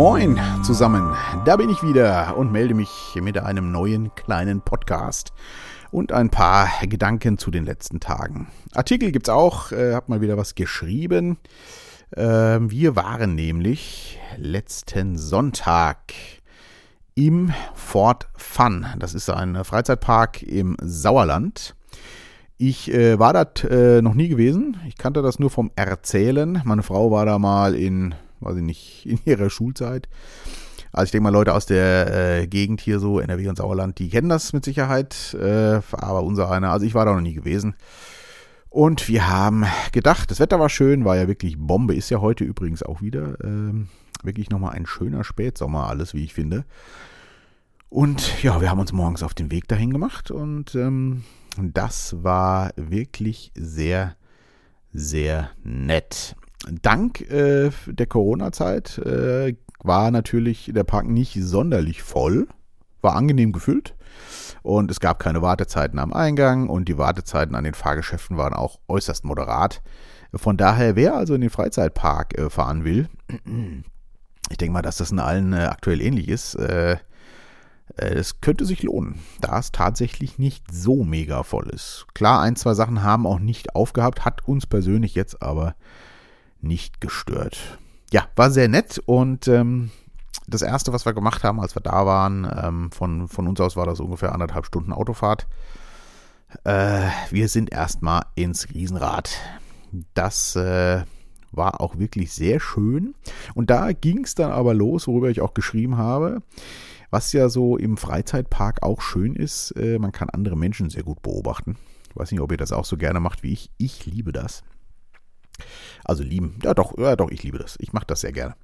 Moin zusammen, da bin ich wieder und melde mich mit einem neuen kleinen Podcast und ein paar Gedanken zu den letzten Tagen. Artikel gibt's auch, äh, hab mal wieder was geschrieben. Äh, wir waren nämlich letzten Sonntag im Fort Fun. Das ist ein Freizeitpark im Sauerland. Ich äh, war da äh, noch nie gewesen. Ich kannte das nur vom Erzählen. Meine Frau war da mal in, weiß ich nicht, in ihrer Schulzeit. Also ich denke mal, Leute aus der äh, Gegend hier so, NRW und Sauerland, die kennen das mit Sicherheit. Äh, aber unser einer, also ich war da noch nie gewesen. Und wir haben gedacht, das Wetter war schön, war ja wirklich Bombe, ist ja heute übrigens auch wieder. Ähm, wirklich nochmal ein schöner Spätsommer, alles, wie ich finde. Und ja, wir haben uns morgens auf den Weg dahin gemacht und ähm, das war wirklich sehr, sehr nett. Dank äh, der Corona-Zeit äh, war natürlich der Park nicht sonderlich voll, war angenehm gefüllt und es gab keine Wartezeiten am Eingang und die Wartezeiten an den Fahrgeschäften waren auch äußerst moderat. Von daher, wer also in den Freizeitpark äh, fahren will, ich denke mal, dass das in allen äh, aktuell ähnlich ist, äh, äh, es könnte sich lohnen, da es tatsächlich nicht so mega voll ist. Klar, ein, zwei Sachen haben auch nicht aufgehabt, hat uns persönlich jetzt aber nicht gestört. Ja, war sehr nett und ähm, das erste, was wir gemacht haben, als wir da waren, ähm, von, von uns aus war das ungefähr anderthalb Stunden Autofahrt. Äh, wir sind erstmal ins Riesenrad. Das äh, war auch wirklich sehr schön. Und da ging es dann aber los, worüber ich auch geschrieben habe. Was ja so im Freizeitpark auch schön ist, äh, man kann andere Menschen sehr gut beobachten. Ich weiß nicht, ob ihr das auch so gerne macht wie ich. Ich liebe das. Also lieben, ja doch, ja doch, ich liebe das. Ich mache das sehr gerne.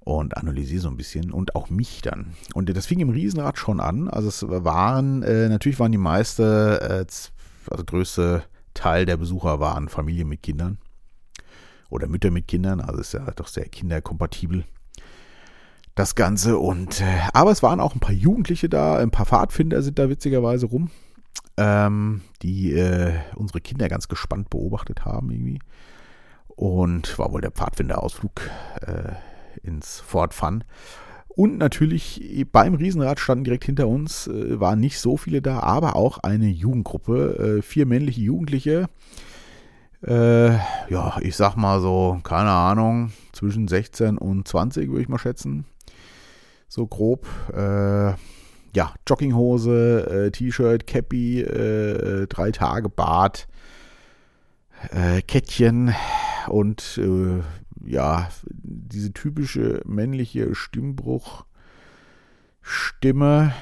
Und analysiere so ein bisschen und auch mich dann. Und das fing im Riesenrad schon an. Also es waren, äh, natürlich waren die meiste, äh, also größte Teil der Besucher waren Familien mit Kindern oder Mütter mit Kindern. Also ist ja doch sehr kinderkompatibel das Ganze. Und äh, aber es waren auch ein paar Jugendliche da, ein paar Pfadfinder sind da witzigerweise rum, ähm, die äh, unsere Kinder ganz gespannt beobachtet haben irgendwie. Und war wohl der Pfadfinderausflug äh, ins Fort Fun. Und natürlich beim Riesenrad standen direkt hinter uns, äh, waren nicht so viele da, aber auch eine Jugendgruppe, äh, vier männliche Jugendliche. Äh, ja, ich sag mal so, keine Ahnung, zwischen 16 und 20 würde ich mal schätzen so grob. Äh, ja, Jogginghose, äh, T-Shirt, Cappy, äh, drei Tage Bart, äh, Kettchen und äh, ja, diese typische männliche Stimmbruchstimme.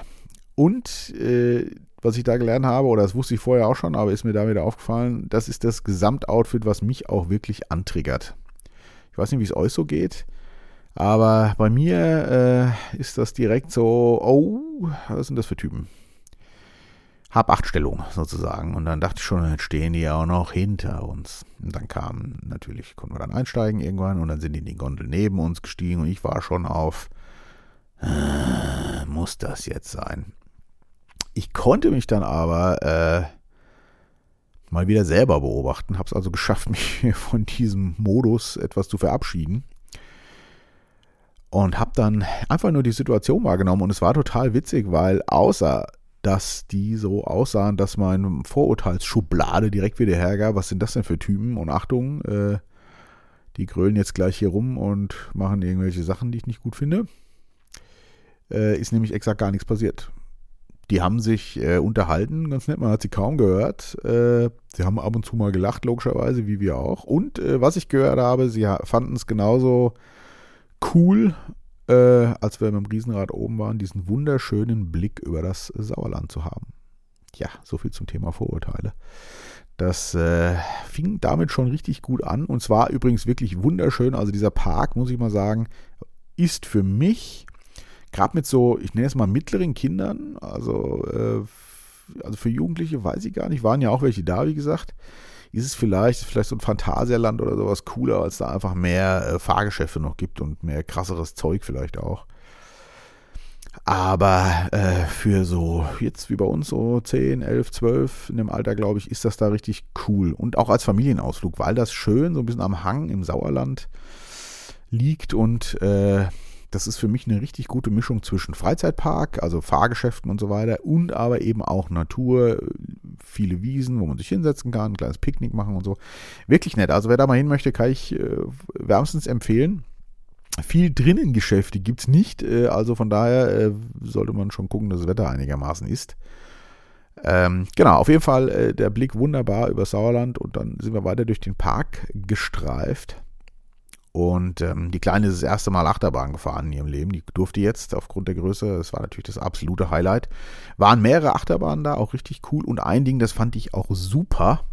Und äh, was ich da gelernt habe, oder das wusste ich vorher auch schon, aber ist mir da wieder aufgefallen, das ist das Gesamtoutfit, was mich auch wirklich antriggert. Ich weiß nicht, wie es euch so geht. Aber bei mir äh, ist das direkt so, oh, was sind das für Typen? Hab acht Stellung sozusagen. Und dann dachte ich schon, jetzt stehen die ja auch noch hinter uns. Und dann kam natürlich, konnten wir dann einsteigen irgendwann und dann sind die in die Gondel neben uns gestiegen und ich war schon auf, äh, muss das jetzt sein? Ich konnte mich dann aber äh, mal wieder selber beobachten, habe es also geschafft, mich von diesem Modus etwas zu verabschieden und habe dann einfach nur die Situation wahrgenommen und es war total witzig, weil außer dass die so aussahen, dass meine Vorurteilsschublade direkt wieder hergab, was sind das denn für Typen und Achtung, äh, die grölen jetzt gleich hier rum und machen irgendwelche Sachen, die ich nicht gut finde, äh, ist nämlich exakt gar nichts passiert. Die haben sich äh, unterhalten, ganz nett, man hat sie kaum gehört. Äh, sie haben ab und zu mal gelacht, logischerweise, wie wir auch. Und äh, was ich gehört habe, sie fanden es genauso cool, äh, als wir mit dem Riesenrad oben waren, diesen wunderschönen Blick über das Sauerland zu haben. Ja, so viel zum Thema Vorurteile. Das äh, fing damit schon richtig gut an und zwar übrigens wirklich wunderschön. Also dieser Park, muss ich mal sagen, ist für mich, gerade mit so, ich nenne es mal mittleren Kindern, also, äh, also für Jugendliche weiß ich gar nicht, waren ja auch welche da, wie gesagt, ist es vielleicht, vielleicht so ein Phantasialand oder sowas cooler, als da einfach mehr äh, Fahrgeschäfte noch gibt und mehr krasseres Zeug vielleicht auch. Aber äh, für so, jetzt wie bei uns, so 10, 11, 12 in dem Alter, glaube ich, ist das da richtig cool. Und auch als Familienausflug, weil das schön so ein bisschen am Hang im Sauerland liegt und äh, das ist für mich eine richtig gute Mischung zwischen Freizeitpark, also Fahrgeschäften und so weiter, und aber eben auch Natur, viele Wiesen, wo man sich hinsetzen kann, ein kleines Picknick machen und so. Wirklich nett. Also wer da mal hin möchte, kann ich äh, wärmstens empfehlen. Viel drinnen Geschäfte gibt es nicht, äh, also von daher äh, sollte man schon gucken, dass das Wetter einigermaßen ist. Ähm, genau, auf jeden Fall äh, der Blick wunderbar über Sauerland und dann sind wir weiter durch den Park gestreift. Und ähm, die Kleine ist das erste Mal Achterbahn gefahren in ihrem Leben. Die durfte jetzt aufgrund der Größe, das war natürlich das absolute Highlight. Waren mehrere Achterbahnen da, auch richtig cool. Und ein Ding, das fand ich auch super.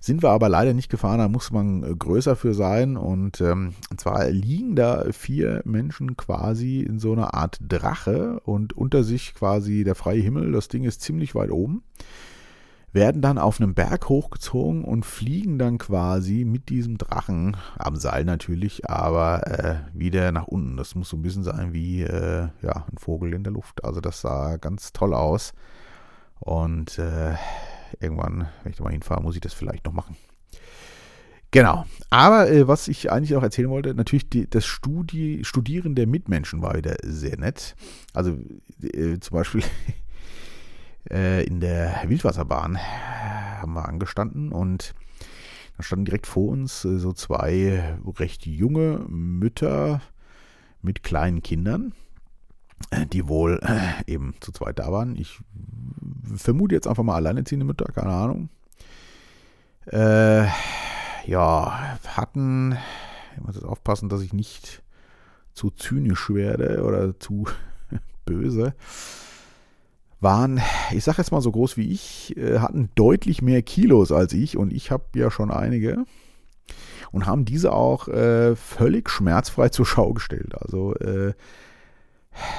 Sind wir aber leider nicht gefahren, da muss man äh, größer für sein. Und, ähm, und zwar liegen da vier Menschen quasi in so einer Art Drache und unter sich quasi der freie Himmel. Das Ding ist ziemlich weit oben werden dann auf einem Berg hochgezogen und fliegen dann quasi mit diesem Drachen, am Seil natürlich, aber äh, wieder nach unten. Das muss so ein bisschen sein wie äh, ja, ein Vogel in der Luft. Also das sah ganz toll aus. Und äh, irgendwann, wenn ich da mal hinfahre, muss ich das vielleicht noch machen. Genau. Aber äh, was ich eigentlich auch erzählen wollte, natürlich die, das Studi Studieren der Mitmenschen war wieder sehr nett. Also äh, zum Beispiel äh, in der Wildwasserbahn haben wir angestanden und da standen direkt vor uns äh, so zwei recht junge Mütter mit kleinen Kindern, äh, die wohl äh, eben zu zweit da waren. Ich vermute jetzt einfach mal alleinerziehende Mütter, keine Ahnung. Äh, ja, hatten, ich muss jetzt aufpassen, dass ich nicht zu zynisch werde oder zu böse waren, ich sage jetzt mal so groß wie ich, äh, hatten deutlich mehr Kilos als ich und ich habe ja schon einige und haben diese auch äh, völlig schmerzfrei zur Schau gestellt. Also äh,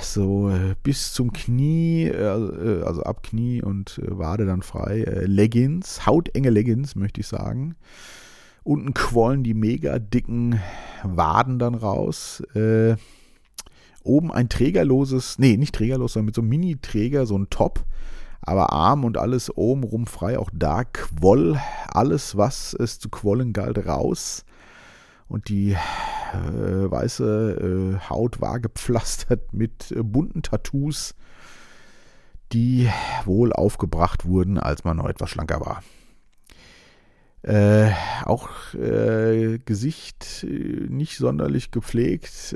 so äh, bis zum Knie, äh, also ab Knie und Wade dann frei. Leggings, hautenge Leggings, möchte ich sagen. Unten quollen die mega dicken Waden dann raus. Äh, Oben ein trägerloses, nee, nicht trägerlos, sondern mit so einem Mini-Träger, so ein Top, aber Arm und alles oben rum frei. Auch da quoll alles, was es zu quollen galt, raus. Und die äh, weiße äh, Haut war gepflastert mit äh, bunten Tattoos, die wohl aufgebracht wurden, als man noch etwas schlanker war. Äh, auch äh, Gesicht äh, nicht sonderlich gepflegt.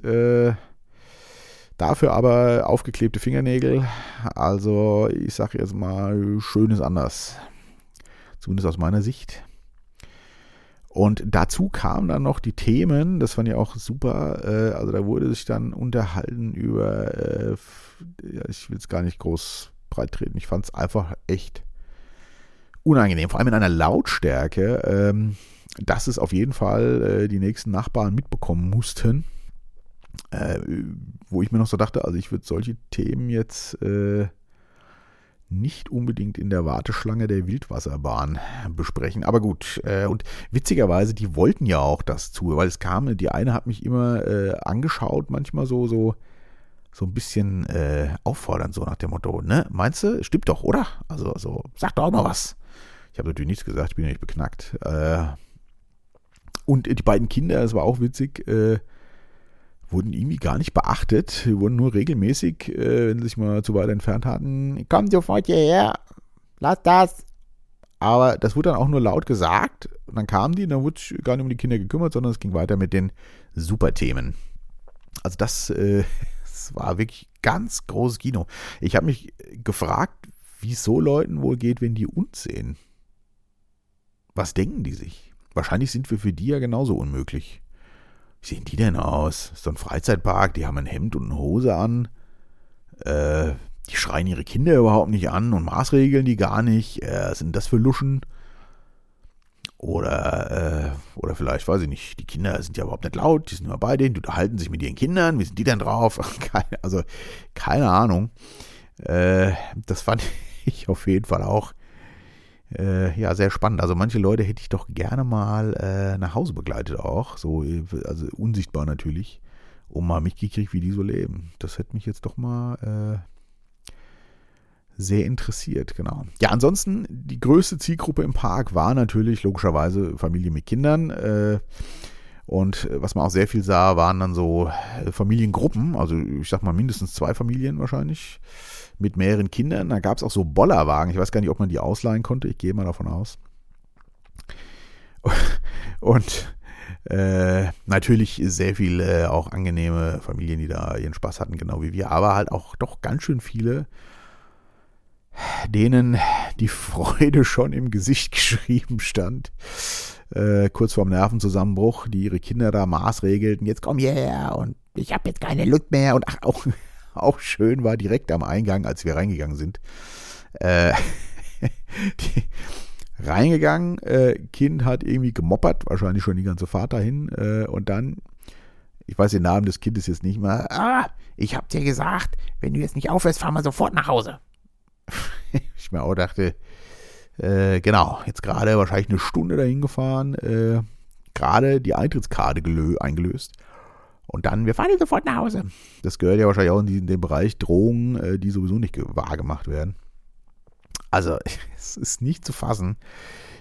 Dafür aber aufgeklebte Fingernägel. Also ich sage jetzt mal, schön ist anders. Zumindest aus meiner Sicht. Und dazu kamen dann noch die Themen, das fand ich auch super. Äh, also da wurde sich dann unterhalten über, äh, ich will es gar nicht groß breit treten, ich fand es einfach echt unangenehm, vor allem in einer Lautstärke, ähm, dass es auf jeden Fall äh, die nächsten Nachbarn mitbekommen mussten äh, wo ich mir noch so dachte, also ich würde solche Themen jetzt äh, nicht unbedingt in der Warteschlange der Wildwasserbahn besprechen. Aber gut, äh, und witzigerweise, die wollten ja auch das zu, weil es kam, die eine hat mich immer äh, angeschaut, manchmal so, so, so ein bisschen äh, auffordernd, so nach dem Motto, ne, meinst du, stimmt doch, oder? Also, so, sag doch mal was. Ich habe natürlich nichts gesagt, ich bin ja nicht beknackt. Äh, und die beiden Kinder, das war auch witzig, äh, wurden irgendwie gar nicht beachtet. Die wurden nur regelmäßig, äh, wenn sie sich mal zu weit entfernt hatten, komm sofort hierher, lass das. Aber das wurde dann auch nur laut gesagt. Und dann kamen die und dann wurde gar nicht um die Kinder gekümmert, sondern es ging weiter mit den Superthemen. Also das, äh, das war wirklich ganz großes Kino. Ich habe mich gefragt, wie es so Leuten wohl geht, wenn die uns sehen. Was denken die sich? Wahrscheinlich sind wir für die ja genauso unmöglich. Wie sehen die denn aus? So ein Freizeitpark, die haben ein Hemd und eine Hose an. Äh, die schreien ihre Kinder überhaupt nicht an und maßregeln die gar nicht. Äh, sind das für Luschen? Oder, äh, oder vielleicht, weiß ich nicht, die Kinder sind ja überhaupt nicht laut, die sind immer bei denen, die unterhalten sich mit ihren Kindern, wie sind die denn drauf? Keine, also, keine Ahnung. Äh, das fand ich auf jeden Fall auch äh, ja, sehr spannend. Also manche Leute hätte ich doch gerne mal äh, nach Hause begleitet auch, so, also unsichtbar natürlich, um mal mitgekriegt, wie die so leben. Das hätte mich jetzt doch mal äh, sehr interessiert, genau. Ja, ansonsten, die größte Zielgruppe im Park war natürlich logischerweise Familie mit Kindern. Äh, Und was man auch sehr viel sah, waren dann so Familiengruppen, also ich sag mal mindestens zwei Familien wahrscheinlich, mit mehreren Kindern. Da gab es auch so Bollerwagen. Ich weiß gar nicht, ob man die ausleihen konnte. Ich gehe mal davon aus. Und äh, natürlich sehr viele auch angenehme Familien, die da ihren Spaß hatten, genau wie wir, aber halt auch doch ganz schön viele, denen die Freude schon im Gesicht geschrieben stand. Äh, kurz vorm Nervenzusammenbruch, die ihre Kinder da maßregelten, jetzt komm hierher und ich habe jetzt keine Lust mehr und ach, auch, auch schön war direkt am Eingang, als wir reingegangen sind. Äh, die, reingegangen, äh, Kind hat irgendwie gemoppert, wahrscheinlich schon die ganze Fahrt dahin äh, und dann, ich weiß den Namen des Kindes jetzt nicht mehr, ah, ich hab dir gesagt, wenn du jetzt nicht aufhörst, fahren wir sofort nach Hause. ich mir auch dachte, äh, genau, jetzt gerade wahrscheinlich eine Stunde dahin gefahren, äh, gerade die Eintrittskarte eingelöst. Und dann, wir fahren sofort nach Hause. Das gehört ja wahrscheinlich auch in den Bereich Drohungen, äh, die sowieso nicht wahr gemacht werden. Also, es ist nicht zu fassen,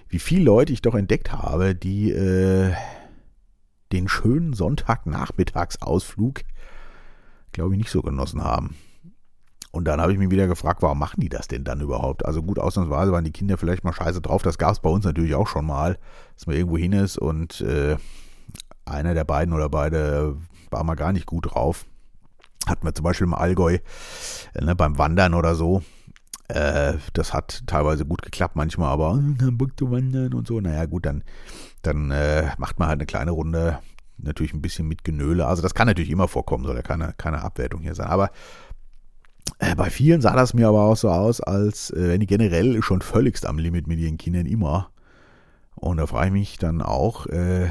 wie viele Leute ich doch entdeckt habe, die äh, den schönen Sonntagnachmittagsausflug, glaube ich, nicht so genossen haben. Und dann habe ich mich wieder gefragt, warum machen die das denn dann überhaupt? Also gut, ausnahmsweise waren die Kinder vielleicht mal scheiße drauf. Das gab es bei uns natürlich auch schon mal, dass man irgendwo hin ist und äh, einer der beiden oder beide war mal gar nicht gut drauf. Hatten wir zum Beispiel im Allgäu äh, ne, beim Wandern oder so. Äh, das hat teilweise gut geklappt, manchmal aber hm, Bock zu wandern und so. Naja, gut, dann, dann äh, macht man halt eine kleine Runde, natürlich ein bisschen mit Genöle. Also das kann natürlich immer vorkommen, soll ja keine, keine Abwertung hier sein. Aber äh, bei vielen sah das mir aber auch so aus, als äh, wenn die generell schon völligst am Limit mit ihren Kindern immer. Und da frage ich mich dann auch, äh,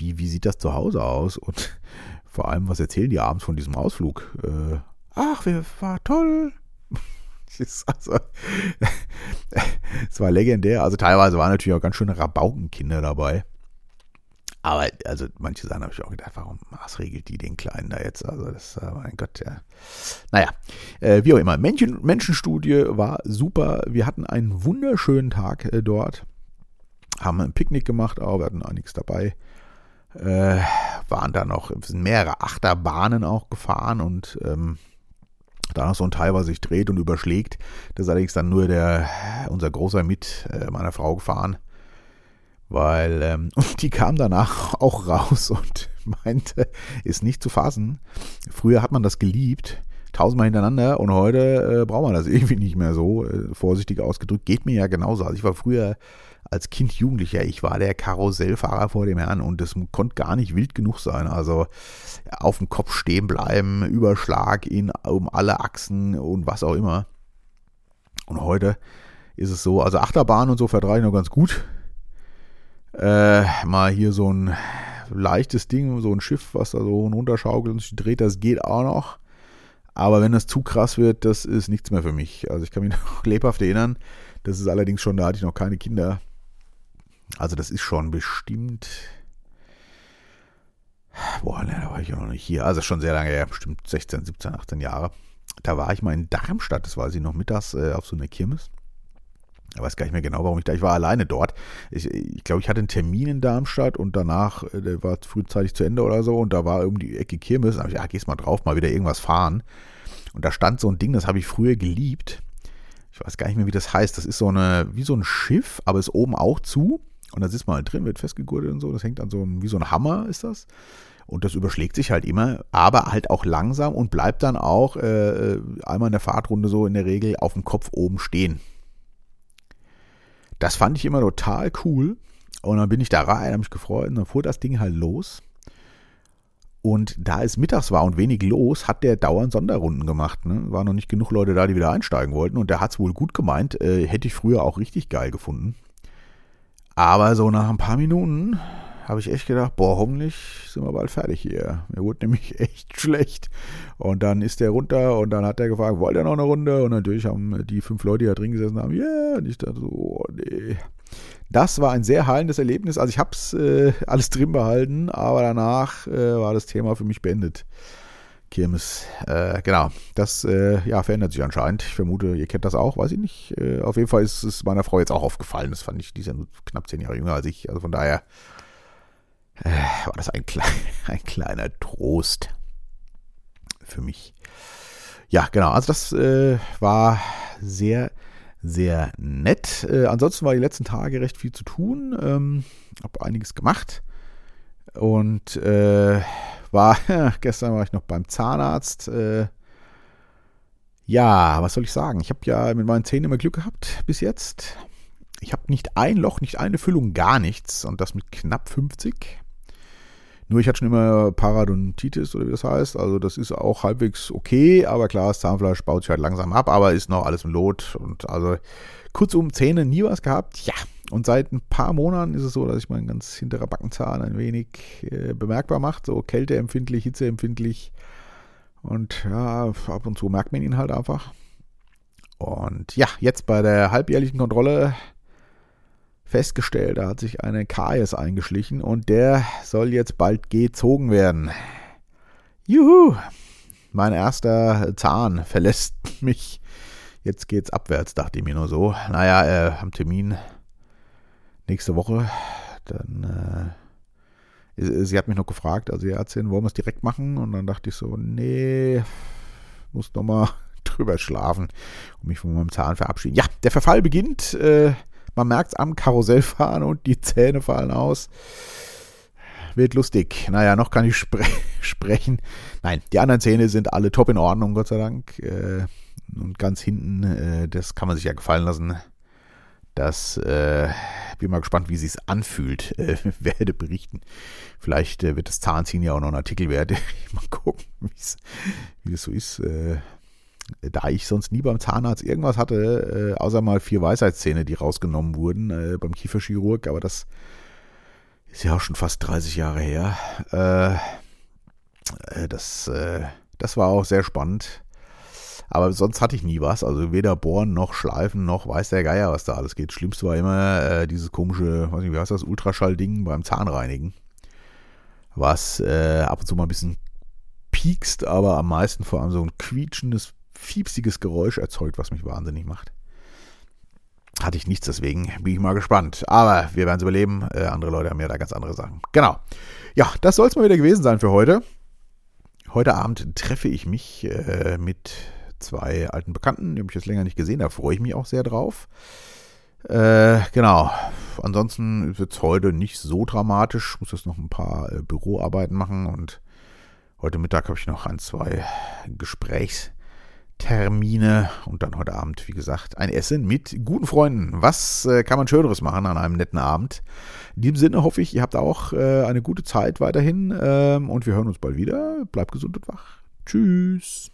wie, wie sieht das zu Hause aus? Und vor allem, was erzählen die abends von diesem Ausflug? Äh, ach, war toll, also, es war legendär. Also teilweise waren natürlich auch ganz schöne Rabaukenkinder dabei. Aber also manche Sachen habe ich auch gedacht, warum maßregelt die den Kleinen da jetzt? Also das, äh, mein Gott, ja. Naja, äh, wie auch immer. Menschen, Menschenstudie war super. Wir hatten einen wunderschönen Tag äh, dort. Haben ein Picknick gemacht, aber wir hatten auch nichts dabei. Äh, waren da noch, sind mehrere Achterbahnen auch gefahren und ähm, da so ein Teil, was sich dreht und überschlägt. Das ist allerdings dann nur der, unser Großer mit äh, meiner Frau gefahren. Weil, ähm, und die kam danach auch raus und meinte, ist nicht zu fassen. Früher hat man das geliebt, tausendmal hintereinander und heute äh, braucht man das irgendwie nicht mehr so, äh, vorsichtig ausgedrückt. Geht mir ja genauso. Also ich war früher als Kind Jugendlicher, ich war der Karussellfahrer vor dem Herrn und das konnte gar nicht wild genug sein. Also auf dem Kopf stehen bleiben, Überschlag in, um alle Achsen und was auch immer. Und heute ist es so, also Achterbahn und so vertrage ich noch ganz gut. Äh, mal hier so ein leichtes Ding, so ein Schiff, was da so runterschaukelt und sich dreht, das geht auch noch. Aber wenn das zu krass wird, das ist nichts mehr für mich. Also ich kann mich noch lebhaft erinnern. Das ist allerdings schon, da hatte ich noch keine Kinder. Also das ist schon bestimmt. Boah, ne, da war ich ja noch nicht hier. Also schon sehr lange her, bestimmt 16, 17, 18 Jahre. Da war ich mal in Darmstadt, das weiß ich noch mittags, äh, auf so einer Kirmes. Ich weiß gar nicht mehr genau, warum ich da. Ich war alleine dort. Ich, ich glaube, ich hatte einen Termin in Darmstadt und danach, äh, der war frühzeitig zu Ende oder so und da war irgendwie die Ecke Kirmes. Da habe ich, ja, gehst mal drauf, mal wieder irgendwas fahren. Und da stand so ein Ding, das habe ich früher geliebt. Ich weiß gar nicht mehr, wie das heißt. Das ist so eine, wie so ein Schiff, aber ist oben auch zu. Und da sitzt man halt drin, wird festgegurtet und so. Das hängt an so einem, wie so ein Hammer ist das. Und das überschlägt sich halt immer, aber halt auch langsam und bleibt dann auch äh, einmal in der Fahrtrunde so in der Regel auf dem Kopf oben stehen. Das fand ich immer total cool. Und dann bin ich da rein, habe mich gefreut und dann fuhr das Ding halt los. Und da es mittags war und wenig los, hat der dauernd Sonderrunden gemacht. Ne? War noch nicht genug Leute da, die wieder einsteigen wollten. Und der hat es wohl gut gemeint. Äh, hätte ich früher auch richtig geil gefunden. Aber so nach ein paar Minuten habe ich echt gedacht, boah, hoffentlich sind wir bald fertig hier. Mir wurde nämlich echt schlecht. Und dann ist der runter und dann hat er gefragt, wollt ihr noch eine Runde? Und natürlich haben die fünf Leute, die da drin gesessen haben, ja, yeah. und ich dachte so, oh, nee. Das war ein sehr heilendes Erlebnis. Also ich habe es äh, alles drin behalten, aber danach äh, war das Thema für mich beendet. Kirmes. Äh, genau, das äh, ja, verändert sich anscheinend. Ich vermute, ihr kennt das auch, weiß ich nicht. Äh, auf jeden Fall ist es meiner Frau jetzt auch aufgefallen. Das fand ich, die ist ja nur knapp zehn Jahre jünger als ich. Also von daher äh, war das ein, klein, ein kleiner Trost für mich. Ja, genau. Also das äh, war sehr, sehr nett. Äh, ansonsten war die letzten Tage recht viel zu tun. Ähm, habe einiges gemacht. Und äh, war, gestern war ich noch beim Zahnarzt. Äh, ja, was soll ich sagen? Ich habe ja mit meinen Zähnen immer Glück gehabt bis jetzt. Ich habe nicht ein Loch, nicht eine Füllung, gar nichts. Und das mit knapp 50. Nur ich hatte schon immer Parodontitis oder wie das heißt. Also das ist auch halbwegs okay, aber klar, das Zahnfleisch baut sich halt langsam ab, aber ist noch alles im Lot. Und also kurzum, Zähne nie was gehabt. Ja. Und seit ein paar Monaten ist es so, dass ich meinen ganz hinterer Backenzahn ein wenig äh, bemerkbar macht. So kälteempfindlich, hitzeempfindlich. Und ja, ab und zu merkt man ihn halt einfach. Und ja, jetzt bei der halbjährlichen Kontrolle festgestellt, da hat sich eine Karies eingeschlichen und der soll jetzt bald gezogen werden. Juhu! Mein erster Zahn verlässt mich. Jetzt geht's abwärts, dachte ich mir nur so. Naja, äh, am Termin nächste Woche, dann äh, sie hat mich noch gefragt, also die Ärztin, wollen wir es direkt machen? Und dann dachte ich so, nee, muss noch mal drüber schlafen und mich von meinem Zahn verabschieden. Ja, der Verfall beginnt. Äh, man merkt es am Karussellfahren und die Zähne fallen aus. Wird lustig. Naja, noch kann ich spre sprechen. Nein, die anderen Zähne sind alle top in Ordnung, Gott sei Dank. Äh, und ganz hinten, äh, das kann man sich ja gefallen lassen. Das äh, bin mal gespannt, wie es sich anfühlt. Äh, werde berichten. Vielleicht äh, wird das Zahnziehen ja auch noch ein Artikel wert. mal gucken, wie das so ist. Äh, da ich sonst nie beim Zahnarzt irgendwas hatte, äh, außer mal vier Weisheitszähne, die rausgenommen wurden äh, beim Kieferchirurg, aber das ist ja auch schon fast 30 Jahre her. Äh, äh, das, äh, das war auch sehr spannend. Aber sonst hatte ich nie was. Also weder bohren noch schleifen noch weiß der Geier, was da alles geht. Schlimmste war immer äh, dieses komische, weiß nicht, wie heißt das, Ultraschallding beim Zahnreinigen. Was äh, ab und zu mal ein bisschen piekst, aber am meisten vor allem so ein quietschendes fiepsiges Geräusch erzeugt, was mich wahnsinnig macht. Hatte ich nichts, deswegen bin ich mal gespannt. Aber wir werden es überleben. Äh, andere Leute haben ja da ganz andere Sachen. Genau. Ja, das soll es mal wieder gewesen sein für heute. Heute Abend treffe ich mich äh, mit zwei alten Bekannten, die habe ich jetzt länger nicht gesehen. Da freue ich mich auch sehr drauf. Äh, genau. Ansonsten wird es heute nicht so dramatisch. Ich muss jetzt noch ein paar äh, Büroarbeiten machen und heute Mittag habe ich noch ein, zwei Gesprächs. Termine und dann heute Abend, wie gesagt, ein Essen mit guten Freunden. Was äh, kann man Schöneres machen an einem netten Abend? In diesem Sinne hoffe ich, ihr habt auch äh, eine gute Zeit weiterhin ähm, und wir hören uns bald wieder. Bleibt gesund und wach. Tschüss.